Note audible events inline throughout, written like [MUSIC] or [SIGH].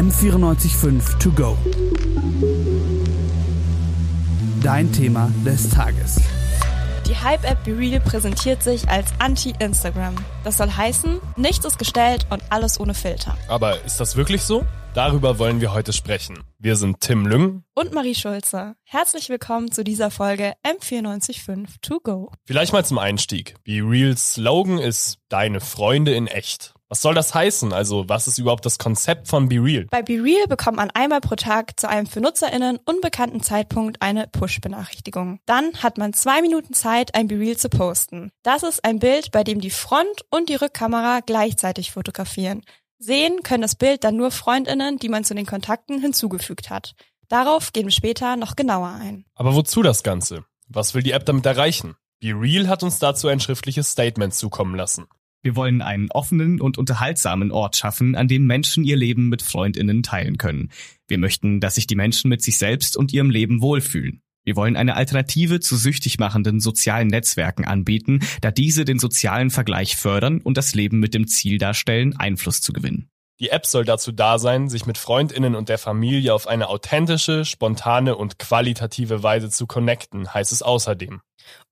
M945 To Go. Dein Thema des Tages. Die Hype-App BeReal präsentiert sich als Anti-Instagram. Das soll heißen, nichts ist gestellt und alles ohne Filter. Aber ist das wirklich so? Darüber wollen wir heute sprechen. Wir sind Tim Lüng und Marie Schulze. Herzlich willkommen zu dieser Folge M945 To Go. Vielleicht mal zum Einstieg. BeReals Slogan ist Deine Freunde in echt. Was soll das heißen? Also, was ist überhaupt das Konzept von BeReal? Bei BeReal bekommt man einmal pro Tag zu einem für NutzerInnen unbekannten Zeitpunkt eine Push-Benachrichtigung. Dann hat man zwei Minuten Zeit, ein BeReal zu posten. Das ist ein Bild, bei dem die Front- und die Rückkamera gleichzeitig fotografieren. Sehen können das Bild dann nur FreundInnen, die man zu den Kontakten hinzugefügt hat. Darauf gehen wir später noch genauer ein. Aber wozu das Ganze? Was will die App damit erreichen? BeReal hat uns dazu ein schriftliches Statement zukommen lassen. Wir wollen einen offenen und unterhaltsamen Ort schaffen, an dem Menschen ihr Leben mit Freundinnen teilen können. Wir möchten, dass sich die Menschen mit sich selbst und ihrem Leben wohlfühlen. Wir wollen eine Alternative zu süchtig machenden sozialen Netzwerken anbieten, da diese den sozialen Vergleich fördern und das Leben mit dem Ziel darstellen, Einfluss zu gewinnen. Die App soll dazu da sein, sich mit Freundinnen und der Familie auf eine authentische, spontane und qualitative Weise zu connecten, heißt es außerdem.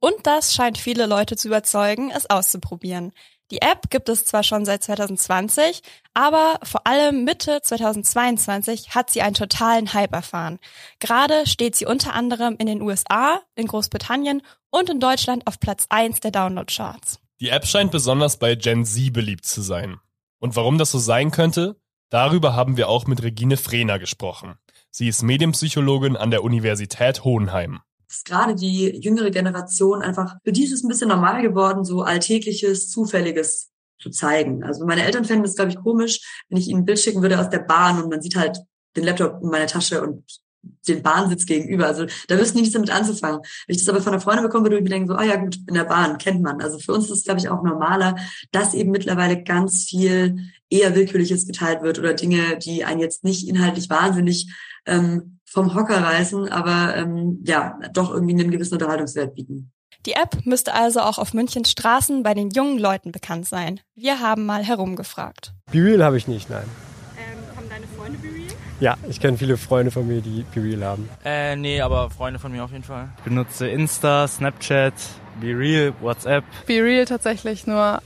Und das scheint viele Leute zu überzeugen, es auszuprobieren. Die App gibt es zwar schon seit 2020, aber vor allem Mitte 2022 hat sie einen totalen Hype erfahren. Gerade steht sie unter anderem in den USA, in Großbritannien und in Deutschland auf Platz 1 der Download-Charts. Die App scheint besonders bei Gen Z beliebt zu sein. Und warum das so sein könnte? Darüber haben wir auch mit Regine Frehner gesprochen. Sie ist Medienpsychologin an der Universität Hohenheim ist gerade die jüngere Generation einfach, für die ist es ein bisschen normal geworden, so alltägliches, zufälliges zu zeigen. Also meine Eltern fänden das, glaube ich, komisch, wenn ich ihnen ein Bild schicken würde aus der Bahn und man sieht halt den Laptop in meiner Tasche und den Bahnsitz gegenüber. Also da wüssten die nichts damit anzufangen. Wenn ich das aber von einer Freundin bekomme, würde ich mir denken, so, ah ja gut, in der Bahn, kennt man. Also für uns ist es, glaube ich, auch normaler, dass eben mittlerweile ganz viel eher Willkürliches geteilt wird oder Dinge, die einen jetzt nicht inhaltlich wahnsinnig ähm, vom Hocker reißen, aber ähm, ja, doch irgendwie einen gewissen Unterhaltungswert bieten. Die App müsste also auch auf Münchens Straßen bei den jungen Leuten bekannt sein. Wir haben mal herumgefragt. BeReal habe ich nicht, nein. Ähm, haben deine Freunde BeReal? Ja, ich kenne viele Freunde von mir, die BeReal haben. Äh, nee, aber Freunde von mir auf jeden Fall. Ich benutze Insta, Snapchat, BeReal, WhatsApp. BeReal tatsächlich nur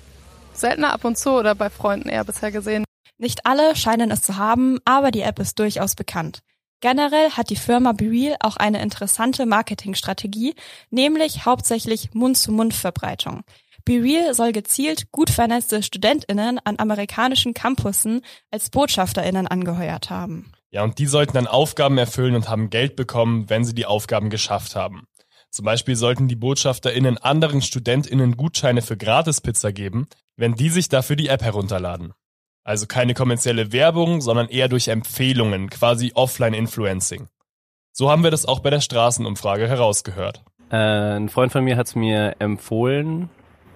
seltener ab und zu oder bei Freunden eher bisher gesehen. Nicht alle scheinen es zu haben, aber die App ist durchaus bekannt. Generell hat die Firma BeReal auch eine interessante Marketingstrategie, nämlich hauptsächlich Mund-zu-Mund-Verbreitung. BeReal soll gezielt gut vernetzte StudentInnen an amerikanischen Campussen als BotschafterInnen angeheuert haben. Ja, und die sollten dann Aufgaben erfüllen und haben Geld bekommen, wenn sie die Aufgaben geschafft haben. Zum Beispiel sollten die BotschafterInnen anderen StudentInnen Gutscheine für Gratispizza geben, wenn die sich dafür die App herunterladen. Also keine kommerzielle Werbung, sondern eher durch Empfehlungen, quasi Offline-Influencing. So haben wir das auch bei der Straßenumfrage herausgehört. Äh, ein Freund von mir hat es mir empfohlen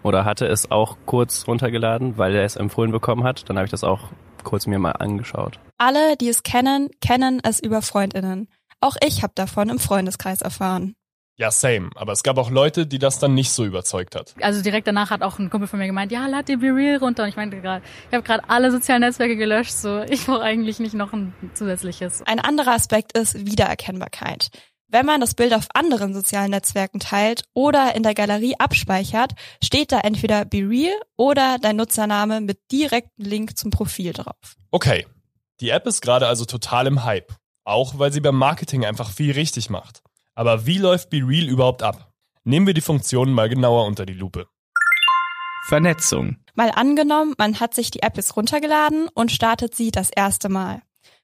oder hatte es auch kurz runtergeladen, weil er es empfohlen bekommen hat. Dann habe ich das auch kurz mir mal angeschaut. Alle, die es kennen, kennen es über Freundinnen. Auch ich habe davon im Freundeskreis erfahren. Ja, same. Aber es gab auch Leute, die das dann nicht so überzeugt hat. Also direkt danach hat auch ein Kumpel von mir gemeint, ja, lad dir BeReal runter. Und ich meinte gerade, ich habe gerade alle sozialen Netzwerke gelöscht, so ich brauche eigentlich nicht noch ein zusätzliches. Ein anderer Aspekt ist Wiedererkennbarkeit. Wenn man das Bild auf anderen sozialen Netzwerken teilt oder in der Galerie abspeichert, steht da entweder BeReal oder dein Nutzername mit direktem Link zum Profil drauf. Okay, die App ist gerade also total im Hype. Auch weil sie beim Marketing einfach viel richtig macht. Aber wie läuft BeReal überhaupt ab? Nehmen wir die Funktionen mal genauer unter die Lupe. Vernetzung. Mal angenommen, man hat sich die App jetzt runtergeladen und startet sie das erste Mal.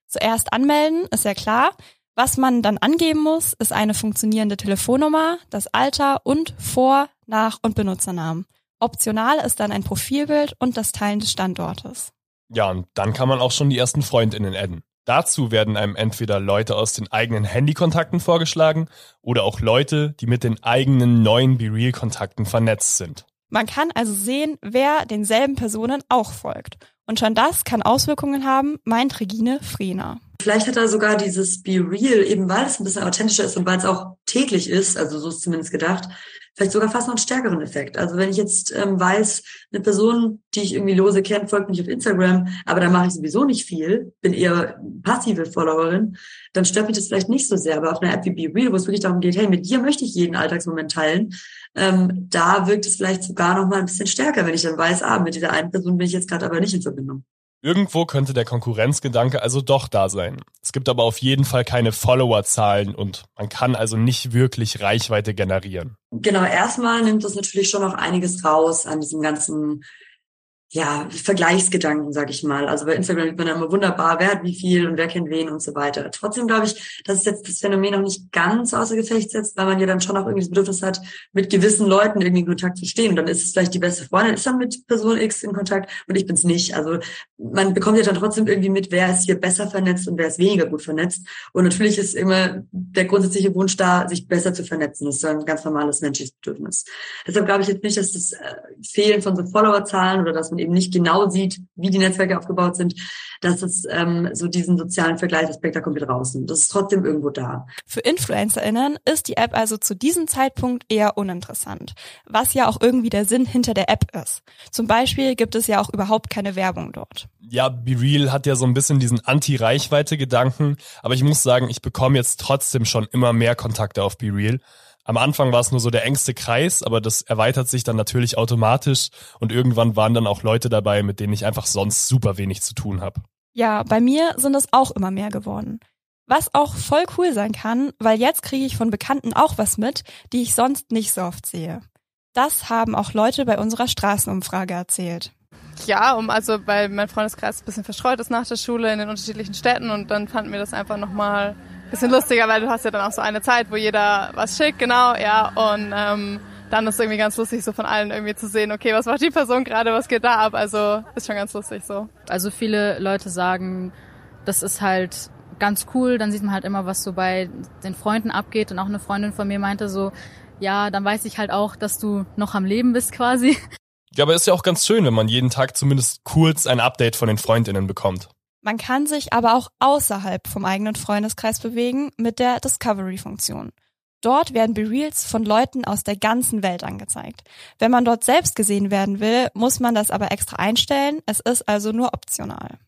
Zuerst anmelden, ist ja klar. Was man dann angeben muss, ist eine funktionierende Telefonnummer, das Alter und Vor-, Nach- und Benutzernamen. Optional ist dann ein Profilbild und das Teilen des Standortes. Ja, und dann kann man auch schon die ersten FreundInnen adden. Dazu werden einem entweder Leute aus den eigenen Handykontakten vorgeschlagen oder auch Leute, die mit den eigenen neuen BeReal-Kontakten vernetzt sind. Man kann also sehen, wer denselben Personen auch folgt. Und schon das kann Auswirkungen haben, meint Regine Frehner. Vielleicht hat er sogar dieses Be Real, eben weil es ein bisschen authentischer ist und weil es auch täglich ist, also so ist zumindest gedacht, vielleicht sogar fast noch einen stärkeren Effekt. Also wenn ich jetzt ähm, weiß, eine Person, die ich irgendwie lose kenne, folgt mich auf Instagram, aber da mache ich sowieso nicht viel, bin eher passive Followerin, dann stört mich das vielleicht nicht so sehr. Aber auf einer App wie Be Real, wo es wirklich darum geht, hey, mit dir möchte ich jeden Alltagsmoment teilen, ähm, da wirkt es vielleicht sogar noch mal ein bisschen stärker, wenn ich dann weiß, ah, mit dieser einen Person bin ich jetzt gerade aber nicht in Verbindung. Irgendwo könnte der Konkurrenzgedanke also doch da sein. Es gibt aber auf jeden Fall keine Followerzahlen und man kann also nicht wirklich Reichweite generieren. Genau, erstmal nimmt das natürlich schon noch einiges raus an diesem ganzen ja, Vergleichsgedanken, sag ich mal. Also bei Instagram sieht man immer wunderbar, wer hat wie viel und wer kennt wen und so weiter. Trotzdem glaube ich, dass es jetzt das Phänomen noch nicht ganz außer Gefecht setzt, weil man ja dann schon auch irgendwie das Bedürfnis hat, mit gewissen Leuten irgendwie in Kontakt zu stehen. Und dann ist es vielleicht die beste Freundin, ist dann mit Person X in Kontakt und ich bin's nicht. Also man bekommt ja dann trotzdem irgendwie mit, wer ist hier besser vernetzt und wer ist weniger gut vernetzt. Und natürlich ist immer der grundsätzliche Wunsch da, sich besser zu vernetzen. Das ist ein ganz normales menschliches Bedürfnis. Deshalb glaube ich jetzt nicht, dass das äh, Fehlen von so Followerzahlen oder dass man eben nicht genau sieht, wie die Netzwerke aufgebaut sind, dass es ähm, so diesen sozialen Vergleichsaspekt da komplett rausnimmt. Das ist trotzdem irgendwo da. Für InfluencerInnen ist die App also zu diesem Zeitpunkt eher uninteressant, was ja auch irgendwie der Sinn hinter der App ist. Zum Beispiel gibt es ja auch überhaupt keine Werbung dort. Ja, BeReal hat ja so ein bisschen diesen Anti-Reichweite-Gedanken, aber ich muss sagen, ich bekomme jetzt trotzdem schon immer mehr Kontakte auf BeReal. Am Anfang war es nur so der engste Kreis, aber das erweitert sich dann natürlich automatisch und irgendwann waren dann auch Leute dabei, mit denen ich einfach sonst super wenig zu tun habe. Ja, bei mir sind es auch immer mehr geworden. Was auch voll cool sein kann, weil jetzt kriege ich von Bekannten auch was mit, die ich sonst nicht so oft sehe. Das haben auch Leute bei unserer Straßenumfrage erzählt. Ja, um also weil mein Freundeskreis ein bisschen verstreut ist nach der Schule in den unterschiedlichen Städten und dann fanden wir das einfach nochmal bisschen lustiger, weil du hast ja dann auch so eine Zeit, wo jeder was schickt, genau, ja, und ähm, dann ist irgendwie ganz lustig, so von allen irgendwie zu sehen, okay, was macht die Person gerade, was geht da ab, also ist schon ganz lustig so. Also viele Leute sagen, das ist halt ganz cool, dann sieht man halt immer, was so bei den Freunden abgeht und auch eine Freundin von mir meinte so, ja, dann weiß ich halt auch, dass du noch am Leben bist quasi. Ja, aber ist ja auch ganz schön, wenn man jeden Tag zumindest kurz ein Update von den Freundinnen bekommt. Man kann sich aber auch außerhalb vom eigenen Freundeskreis bewegen mit der Discovery-Funktion. Dort werden Bereals von Leuten aus der ganzen Welt angezeigt. Wenn man dort selbst gesehen werden will, muss man das aber extra einstellen. Es ist also nur optional.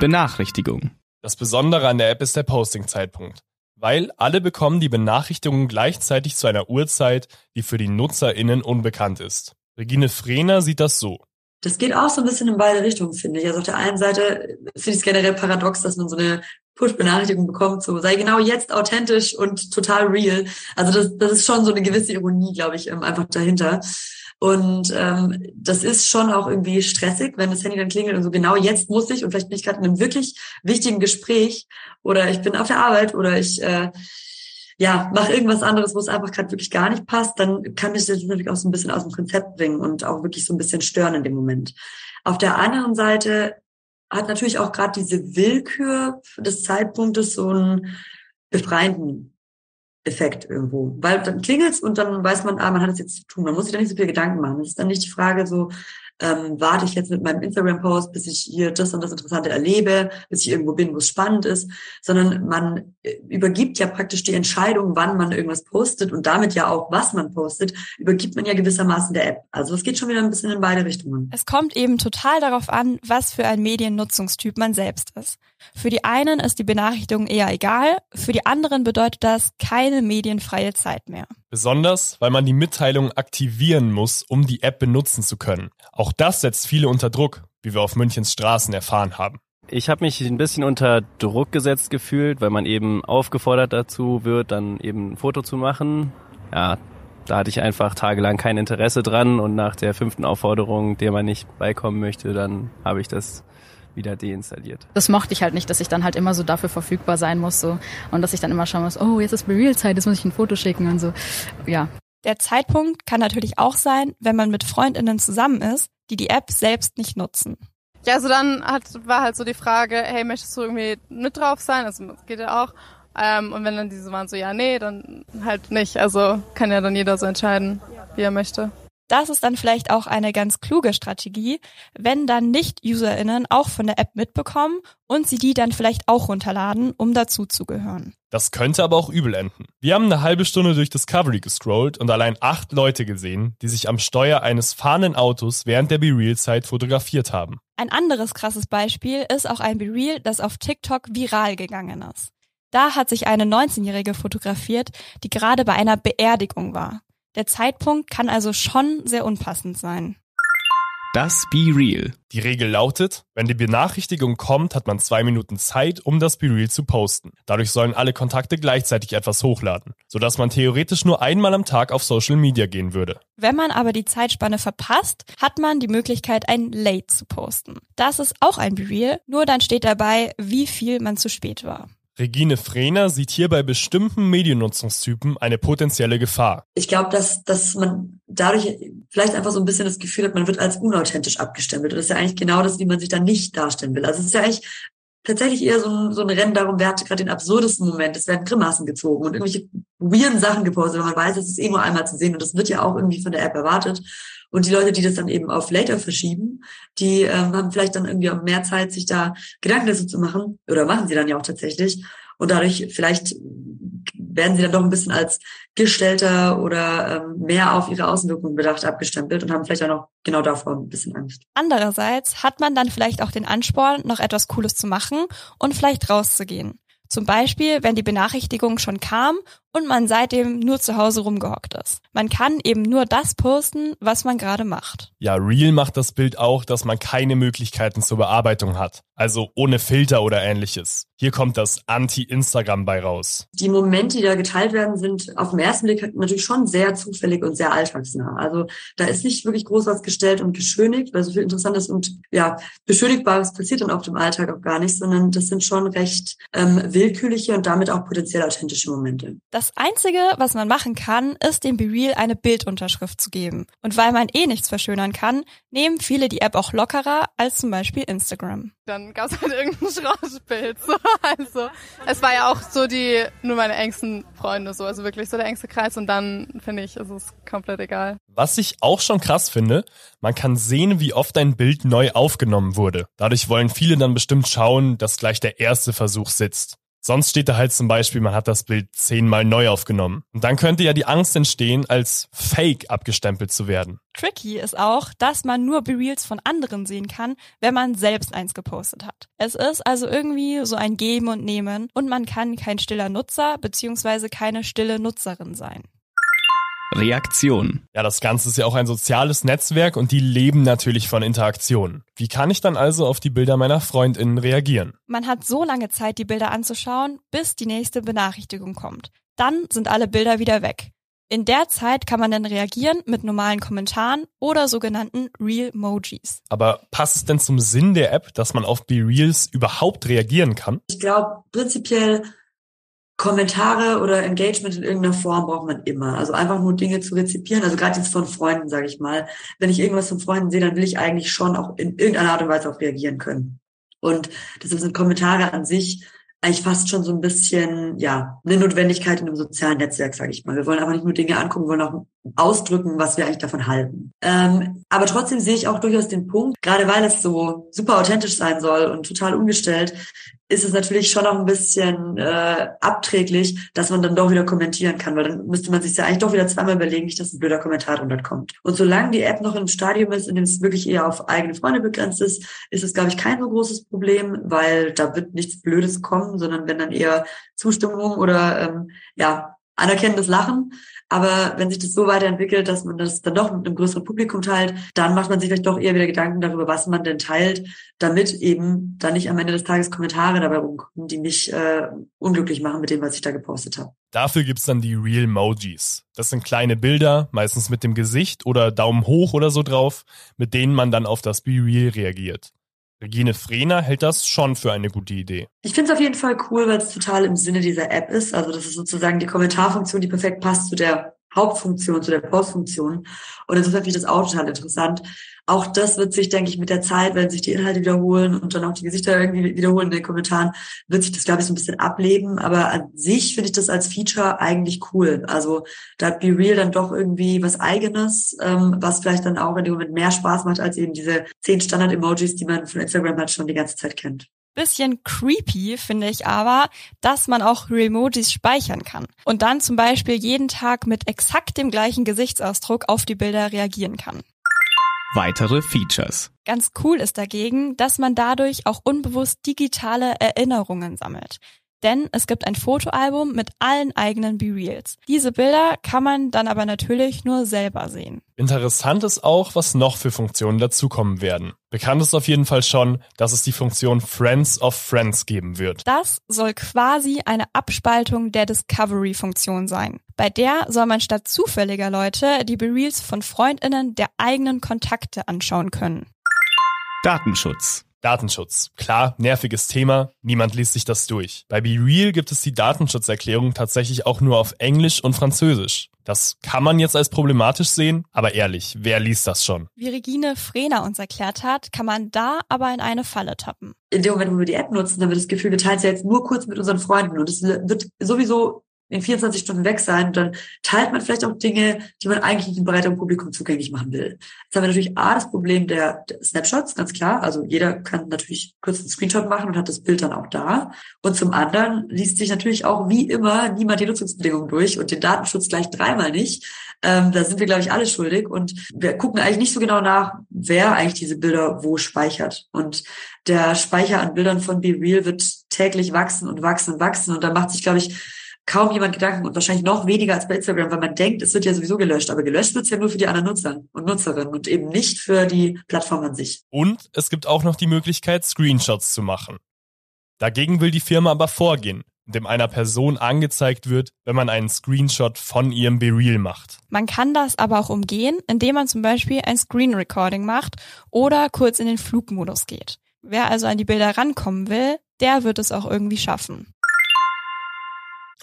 Benachrichtigung. Das Besondere an der App ist der Posting-Zeitpunkt, weil alle bekommen die Benachrichtigungen gleichzeitig zu einer Uhrzeit, die für die NutzerInnen unbekannt ist. Regine Frehner sieht das so. Das geht auch so ein bisschen in beide Richtungen, finde ich. Also auf der einen Seite finde ich es generell paradox, dass man so eine Push-Benachrichtigung bekommt, so sei genau jetzt authentisch und total real. Also das, das ist schon so eine gewisse Ironie, glaube ich, ähm, einfach dahinter. Und ähm, das ist schon auch irgendwie stressig, wenn das Handy dann klingelt und so genau jetzt muss ich und vielleicht bin ich gerade in einem wirklich wichtigen Gespräch oder ich bin auf der Arbeit oder ich äh, ja, mach irgendwas anderes, wo es einfach gerade wirklich gar nicht passt, dann kann mich das natürlich auch so ein bisschen aus dem Konzept bringen und auch wirklich so ein bisschen stören in dem Moment. Auf der anderen Seite hat natürlich auch gerade diese Willkür des Zeitpunktes so einen befreienden Effekt irgendwo. Weil dann klingelt's und dann weiß man, ah, man hat es jetzt zu tun. Man muss sich da nicht so viel Gedanken machen. Das ist dann nicht die Frage so, ähm, warte ich jetzt mit meinem Instagram-Post, bis ich hier das und das Interessante erlebe, bis ich irgendwo bin, wo es spannend ist, sondern man äh, übergibt ja praktisch die Entscheidung, wann man irgendwas postet und damit ja auch, was man postet, übergibt man ja gewissermaßen der App. Also es geht schon wieder ein bisschen in beide Richtungen. Es kommt eben total darauf an, was für ein Mediennutzungstyp man selbst ist. Für die einen ist die Benachrichtigung eher egal, für die anderen bedeutet das keine medienfreie Zeit mehr. Besonders, weil man die Mitteilung aktivieren muss, um die App benutzen zu können. Auch das setzt viele unter Druck, wie wir auf Münchens Straßen erfahren haben. Ich habe mich ein bisschen unter Druck gesetzt gefühlt, weil man eben aufgefordert dazu wird, dann eben ein Foto zu machen. Ja, da hatte ich einfach tagelang kein Interesse dran und nach der fünften Aufforderung, der man nicht beikommen möchte, dann habe ich das wieder deinstalliert. Das mochte ich halt nicht, dass ich dann halt immer so dafür verfügbar sein muss so und dass ich dann immer schauen muss, oh, jetzt ist Real-Zeit, jetzt muss ich ein Foto schicken und so. Ja. Der Zeitpunkt kann natürlich auch sein, wenn man mit Freundinnen zusammen ist, die die App selbst nicht nutzen. Ja, also dann hat, war halt so die Frage, hey, möchtest du irgendwie mit drauf sein? Also das geht ja auch. Ähm, und wenn dann diese waren so, ja, nee, dann halt nicht. Also kann ja dann jeder so entscheiden, wie er möchte. Das ist dann vielleicht auch eine ganz kluge Strategie, wenn dann Nicht-UserInnen auch von der App mitbekommen und sie die dann vielleicht auch runterladen, um dazuzugehören. Das könnte aber auch übel enden. Wir haben eine halbe Stunde durch Discovery gescrollt und allein acht Leute gesehen, die sich am Steuer eines fahrenden Autos während der BeReal-Zeit fotografiert haben. Ein anderes krasses Beispiel ist auch ein BeReal, das auf TikTok viral gegangen ist. Da hat sich eine 19-Jährige fotografiert, die gerade bei einer Beerdigung war. Der Zeitpunkt kann also schon sehr unpassend sein. Das Be Real. Die Regel lautet, wenn die Benachrichtigung kommt, hat man zwei Minuten Zeit, um das Be Real zu posten. Dadurch sollen alle Kontakte gleichzeitig etwas hochladen, sodass man theoretisch nur einmal am Tag auf Social Media gehen würde. Wenn man aber die Zeitspanne verpasst, hat man die Möglichkeit, ein Late zu posten. Das ist auch ein Be Real, nur dann steht dabei, wie viel man zu spät war. Regine Frehner sieht hier bei bestimmten Mediennutzungstypen eine potenzielle Gefahr. Ich glaube, dass, dass man dadurch vielleicht einfach so ein bisschen das Gefühl hat, man wird als unauthentisch abgestempelt. Und das ist ja eigentlich genau das, wie man sich dann nicht darstellen will. Also es ist ja eigentlich tatsächlich eher so ein, so ein Rennen darum, wer hat gerade den absurdesten Moment. Es werden Grimassen gezogen und irgendwelche weirden Sachen gepostet, weil man weiß, es ist eh nur einmal zu sehen und das wird ja auch irgendwie von der App erwartet. Und die Leute, die das dann eben auf later verschieben, die ähm, haben vielleicht dann irgendwie auch mehr Zeit, sich da Gedanken dazu zu machen. Oder machen sie dann ja auch tatsächlich. Und dadurch vielleicht werden sie dann doch ein bisschen als gestellter oder ähm, mehr auf ihre Außenwirkung bedacht abgestempelt und haben vielleicht auch noch genau davor ein bisschen Angst. Andererseits hat man dann vielleicht auch den Ansporn, noch etwas Cooles zu machen und vielleicht rauszugehen. Zum Beispiel, wenn die Benachrichtigung schon kam und man seitdem nur zu Hause rumgehockt ist. Man kann eben nur das posten, was man gerade macht. Ja, Real macht das Bild auch, dass man keine Möglichkeiten zur Bearbeitung hat. Also ohne Filter oder ähnliches. Hier kommt das Anti-Instagram bei raus. Die Momente, die da geteilt werden, sind auf den ersten Blick natürlich schon sehr zufällig und sehr alltagsnah. Also da ist nicht wirklich groß was gestellt und geschönigt, weil so viel Interessantes und ja, Beschönigbares passiert dann auf dem Alltag auch gar nicht, sondern das sind schon recht ähm, willkürliche und damit auch potenziell authentische Momente. Das Einzige, was man machen kann, ist dem BeReal eine Bildunterschrift zu geben. Und weil man eh nichts verschönern kann, nehmen viele die App auch lockerer als zum Beispiel Instagram. Dann gab es halt irgendein [LAUGHS] Schrottbild. So. Also es war ja auch so die nur meine engsten Freunde so, also wirklich so der engste Kreis und dann finde ich, ist es komplett egal. Was ich auch schon krass finde, man kann sehen, wie oft ein Bild neu aufgenommen wurde. Dadurch wollen viele dann bestimmt schauen, dass gleich der erste Versuch sitzt. Sonst steht da halt zum Beispiel, man hat das Bild zehnmal neu aufgenommen. Und dann könnte ja die Angst entstehen, als Fake abgestempelt zu werden. Tricky ist auch, dass man nur Bereals von anderen sehen kann, wenn man selbst eins gepostet hat. Es ist also irgendwie so ein Geben und Nehmen und man kann kein stiller Nutzer bzw. keine stille Nutzerin sein. Reaktion. Ja, das Ganze ist ja auch ein soziales Netzwerk und die leben natürlich von Interaktionen. Wie kann ich dann also auf die Bilder meiner Freundinnen reagieren? Man hat so lange Zeit, die Bilder anzuschauen, bis die nächste Benachrichtigung kommt. Dann sind alle Bilder wieder weg. In der Zeit kann man dann reagieren mit normalen Kommentaren oder sogenannten Real-Mojis. Aber passt es denn zum Sinn der App, dass man auf BeReals überhaupt reagieren kann? Ich glaube, prinzipiell Kommentare oder Engagement in irgendeiner Form braucht man immer. Also einfach nur Dinge zu rezipieren. Also gerade jetzt von Freunden, sage ich mal. Wenn ich irgendwas von Freunden sehe, dann will ich eigentlich schon auch in irgendeiner Art und Weise auch reagieren können. Und deshalb sind Kommentare an sich eigentlich fast schon so ein bisschen, ja, eine Notwendigkeit in einem sozialen Netzwerk, sage ich mal. Wir wollen einfach nicht nur Dinge angucken, wir wollen auch ausdrücken, was wir eigentlich davon halten. Ähm, aber trotzdem sehe ich auch durchaus den Punkt, gerade weil es so super authentisch sein soll und total ungestellt, ist es natürlich schon auch ein bisschen äh, abträglich, dass man dann doch wieder kommentieren kann, weil dann müsste man sich ja eigentlich doch wieder zweimal überlegen, nicht, dass ein blöder Kommentar drunter kommt. Und solange die App noch im Stadium ist, in dem es wirklich eher auf eigene Freunde begrenzt ist, ist es, glaube ich, kein so großes Problem, weil da wird nichts Blödes kommen, sondern wenn dann eher Zustimmung oder ähm, ja anerkennendes Lachen. Aber wenn sich das so weiterentwickelt, dass man das dann doch mit einem größeren Publikum teilt, dann macht man sich vielleicht doch eher wieder Gedanken darüber, was man denn teilt, damit eben dann nicht am Ende des Tages Kommentare dabei rumkommen, die mich äh, unglücklich machen mit dem, was ich da gepostet habe. Dafür gibt's dann die Real Mojis. Das sind kleine Bilder, meistens mit dem Gesicht oder Daumen hoch oder so drauf, mit denen man dann auf das Be Real reagiert. Regine Frehner hält das schon für eine gute Idee. Ich finde es auf jeden Fall cool, weil es total im Sinne dieser App ist. Also das ist sozusagen die Kommentarfunktion, die perfekt passt zu der Hauptfunktion, zu der Postfunktion. Und insofern finde ich das auch total interessant. Auch das wird sich, denke ich, mit der Zeit, wenn sich die Inhalte wiederholen und dann auch die Gesichter irgendwie wiederholen in den Kommentaren, wird sich das, glaube ich, so ein bisschen ableben. Aber an sich finde ich das als Feature eigentlich cool. Also da hat Be Real dann doch irgendwie was Eigenes, ähm, was vielleicht dann auch in dem Moment mehr Spaß macht als eben diese zehn Standard-Emojis, die man von Instagram halt schon die ganze Zeit kennt. Bisschen creepy finde ich aber, dass man auch Remojis speichern kann und dann zum Beispiel jeden Tag mit exakt dem gleichen Gesichtsausdruck auf die Bilder reagieren kann. Weitere Features. Ganz cool ist dagegen, dass man dadurch auch unbewusst digitale Erinnerungen sammelt denn es gibt ein Fotoalbum mit allen eigenen B-Reels. Diese Bilder kann man dann aber natürlich nur selber sehen. Interessant ist auch, was noch für Funktionen dazukommen werden. Bekannt ist auf jeden Fall schon, dass es die Funktion Friends of Friends geben wird. Das soll quasi eine Abspaltung der Discovery-Funktion sein. Bei der soll man statt zufälliger Leute die B-Reels von Freundinnen der eigenen Kontakte anschauen können. Datenschutz. Datenschutz. Klar, nerviges Thema, niemand liest sich das durch. Bei BeReal gibt es die Datenschutzerklärung tatsächlich auch nur auf Englisch und Französisch. Das kann man jetzt als problematisch sehen, aber ehrlich, wer liest das schon? Wie Regine Frehner uns erklärt hat, kann man da aber in eine Falle tappen. In dem Moment, wo wir die App nutzen, dann wird das Gefühl, wir teilen es ja jetzt nur kurz mit unseren Freunden und es wird sowieso in 24 Stunden weg sein und dann teilt man vielleicht auch Dinge, die man eigentlich nicht dem breiteren Publikum zugänglich machen will. Jetzt haben wir natürlich A, das Problem der, der Snapshots, ganz klar. Also jeder kann natürlich kurz einen Screenshot machen und hat das Bild dann auch da. Und zum anderen liest sich natürlich auch wie immer niemand die Nutzungsbedingungen durch und den Datenschutz gleich dreimal nicht. Ähm, da sind wir, glaube ich, alle schuldig. Und wir gucken eigentlich nicht so genau nach, wer eigentlich diese Bilder wo speichert. Und der Speicher an Bildern von Be Real wird täglich wachsen und wachsen und wachsen. Und da macht sich, glaube ich, kaum jemand Gedanken und wahrscheinlich noch weniger als bei Instagram, weil man denkt, es wird ja sowieso gelöscht. Aber gelöscht wird es ja nur für die anderen Nutzer und Nutzerinnen und eben nicht für die Plattform an sich. Und es gibt auch noch die Möglichkeit, Screenshots zu machen. Dagegen will die Firma aber vorgehen, indem einer Person angezeigt wird, wenn man einen Screenshot von ihrem BeReal macht. Man kann das aber auch umgehen, indem man zum Beispiel ein Screen Recording macht oder kurz in den Flugmodus geht. Wer also an die Bilder rankommen will, der wird es auch irgendwie schaffen.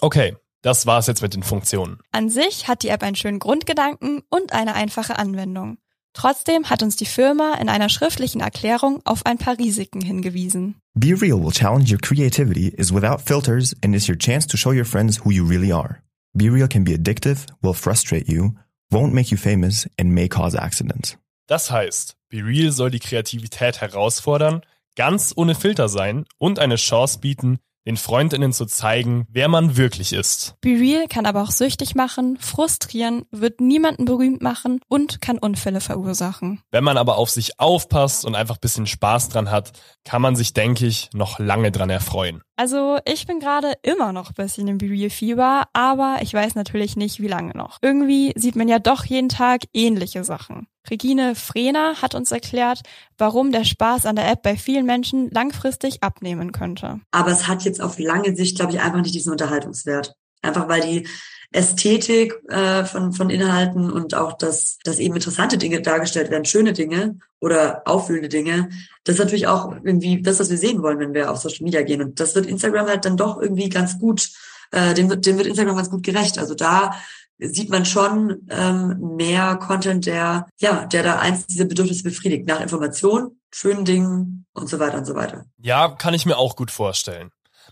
Okay, das war's jetzt mit den Funktionen. An sich hat die App einen schönen Grundgedanken und eine einfache Anwendung. Trotzdem hat uns die Firma in einer schriftlichen Erklärung auf ein paar Risiken hingewiesen. Be Real will challenge your creativity, is without filters, and is your chance to show your friends who you really are. Be Real can be addictive, will frustrate you, won't make you famous, and may cause accidents. Das heißt, Be Real soll die Kreativität herausfordern, ganz ohne Filter sein und eine Chance bieten, den Freundinnen zu zeigen, wer man wirklich ist. Be Real kann aber auch süchtig machen, frustrieren, wird niemanden berühmt machen und kann Unfälle verursachen. Wenn man aber auf sich aufpasst und einfach bisschen Spaß dran hat, kann man sich, denke ich, noch lange dran erfreuen. Also ich bin gerade immer noch ein bisschen im Be Real Fieber, aber ich weiß natürlich nicht, wie lange noch. Irgendwie sieht man ja doch jeden Tag ähnliche Sachen. Regine Frehner hat uns erklärt, warum der Spaß an der App bei vielen Menschen langfristig abnehmen könnte. Aber es hat jetzt auf lange Sicht, glaube ich, einfach nicht diesen Unterhaltungswert. Einfach weil die Ästhetik äh, von, von Inhalten und auch, dass, dass eben interessante Dinge dargestellt werden, schöne Dinge oder auffühlende Dinge, das ist natürlich auch irgendwie das, was wir sehen wollen, wenn wir auf Social Media gehen. Und das wird Instagram halt dann doch irgendwie ganz gut, äh, dem, wird, dem wird Instagram ganz gut gerecht. Also da sieht man schon ähm, mehr Content, der ja, der da eins dieser Bedürfnisse befriedigt, nach Information, schönen Dingen und so weiter und so weiter. Ja, kann ich mir auch gut vorstellen.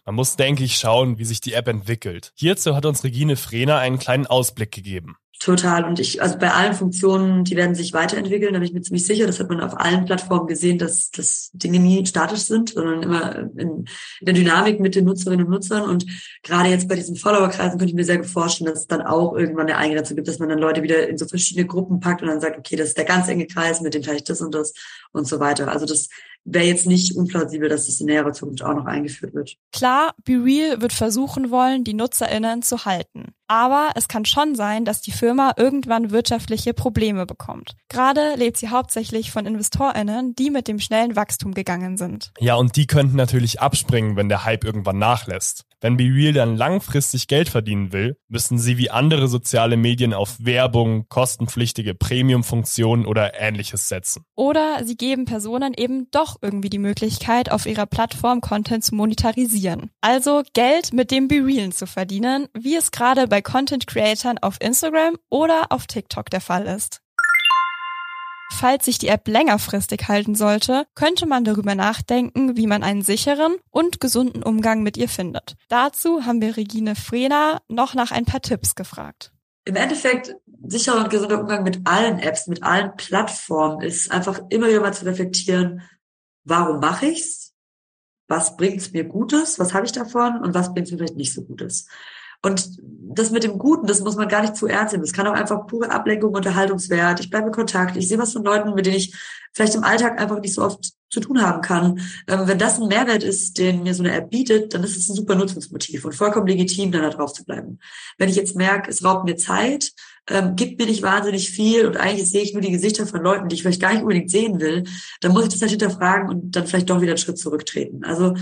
Man muss, denke ich, schauen, wie sich die App entwickelt. Hierzu hat uns Regine Frehner einen kleinen Ausblick gegeben. Total. Und ich, also bei allen Funktionen, die werden sich weiterentwickeln, da bin ich mir ziemlich sicher. Das hat man auf allen Plattformen gesehen, dass, dass Dinge nie statisch sind, sondern immer in, in der Dynamik mit den Nutzerinnen und Nutzern. Und gerade jetzt bei diesen Followerkreisen könnte ich mir sehr gut vorstellen, dass es dann auch irgendwann eine dazu gibt, dass man dann Leute wieder in so verschiedene Gruppen packt und dann sagt, okay, das ist der ganz enge Kreis, mit dem teile ich das und das und so weiter. Also das wäre jetzt nicht unplausibel, dass das in näherer Zukunft auch noch eingeführt wird. Klar, BeReal wird versuchen wollen, die NutzerInnen zu halten. Aber es kann schon sein, dass die Firma irgendwann wirtschaftliche Probleme bekommt. Gerade lebt sie hauptsächlich von InvestorInnen, die mit dem schnellen Wachstum gegangen sind. Ja, und die könnten natürlich abspringen, wenn der Hype irgendwann nachlässt. Wenn BeReal dann langfristig Geld verdienen will, müssen sie wie andere soziale Medien auf Werbung, kostenpflichtige Premium-Funktionen oder ähnliches setzen. Oder sie geben Personen eben doch irgendwie die Möglichkeit, auf ihrer Plattform Content zu monetarisieren. Also Geld mit dem BeRealen zu verdienen, wie es gerade bei Content-Creatern auf Instagram oder auf TikTok der Fall ist. Falls sich die App längerfristig halten sollte, könnte man darüber nachdenken, wie man einen sicheren und gesunden Umgang mit ihr findet. Dazu haben wir Regine Frena noch nach ein paar Tipps gefragt. Im Endeffekt, sicherer und gesunder Umgang mit allen Apps, mit allen Plattformen ist einfach immer wieder mal zu reflektieren, warum mache ich's? Was bringt's mir Gutes? Was habe ich davon? Und was bringt's mir vielleicht nicht so Gutes? Und das mit dem Guten, das muss man gar nicht zu ernst nehmen. Das kann auch einfach pure Ablenkung, Unterhaltungswert. Ich bleibe in Kontakt. Ich sehe was von Leuten, mit denen ich vielleicht im Alltag einfach nicht so oft zu tun haben kann. Ähm, wenn das ein Mehrwert ist, den mir so eine App bietet, dann ist es ein super Nutzungsmotiv und vollkommen legitim, dann da drauf zu bleiben. Wenn ich jetzt merke, es raubt mir Zeit, ähm, gibt mir nicht wahnsinnig viel und eigentlich sehe ich nur die Gesichter von Leuten, die ich vielleicht gar nicht unbedingt sehen will, dann muss ich das halt hinterfragen und dann vielleicht doch wieder einen Schritt zurücktreten. Also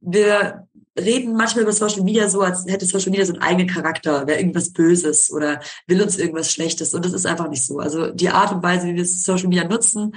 wir reden manchmal über Social Media so, als hätte Social Media so einen eigenen Charakter, wäre irgendwas Böses oder will uns irgendwas Schlechtes. Und das ist einfach nicht so. Also die Art und Weise, wie wir Social Media nutzen,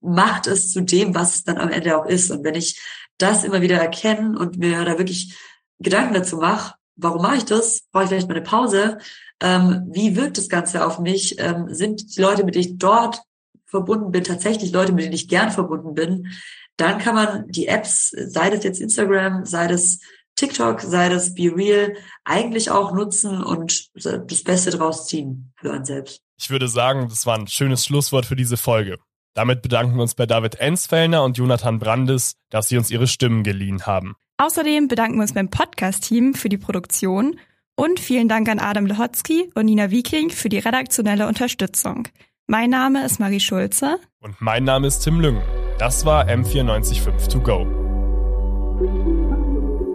macht es zu dem, was es dann am Ende auch ist. Und wenn ich das immer wieder erkenne und mir da wirklich Gedanken dazu mache, warum mache ich das? Brauche ich vielleicht mal eine Pause? Ähm, wie wirkt das Ganze auf mich? Ähm, sind die Leute, mit denen ich dort verbunden bin, tatsächlich Leute, mit denen ich gern verbunden bin? Dann kann man die Apps, sei das jetzt Instagram, sei das TikTok, sei das Be Real, eigentlich auch nutzen und das Beste draus ziehen für einen selbst. Ich würde sagen, das war ein schönes Schlusswort für diese Folge. Damit bedanken wir uns bei David Ensfellner und Jonathan Brandes, dass sie uns ihre Stimmen geliehen haben. Außerdem bedanken wir uns beim Podcast-Team für die Produktion und vielen Dank an Adam Lehotzky und Nina Wieking für die redaktionelle Unterstützung. Mein Name ist Marie Schulze. Und mein Name ist Tim Lüngen. Das war M945 To Go.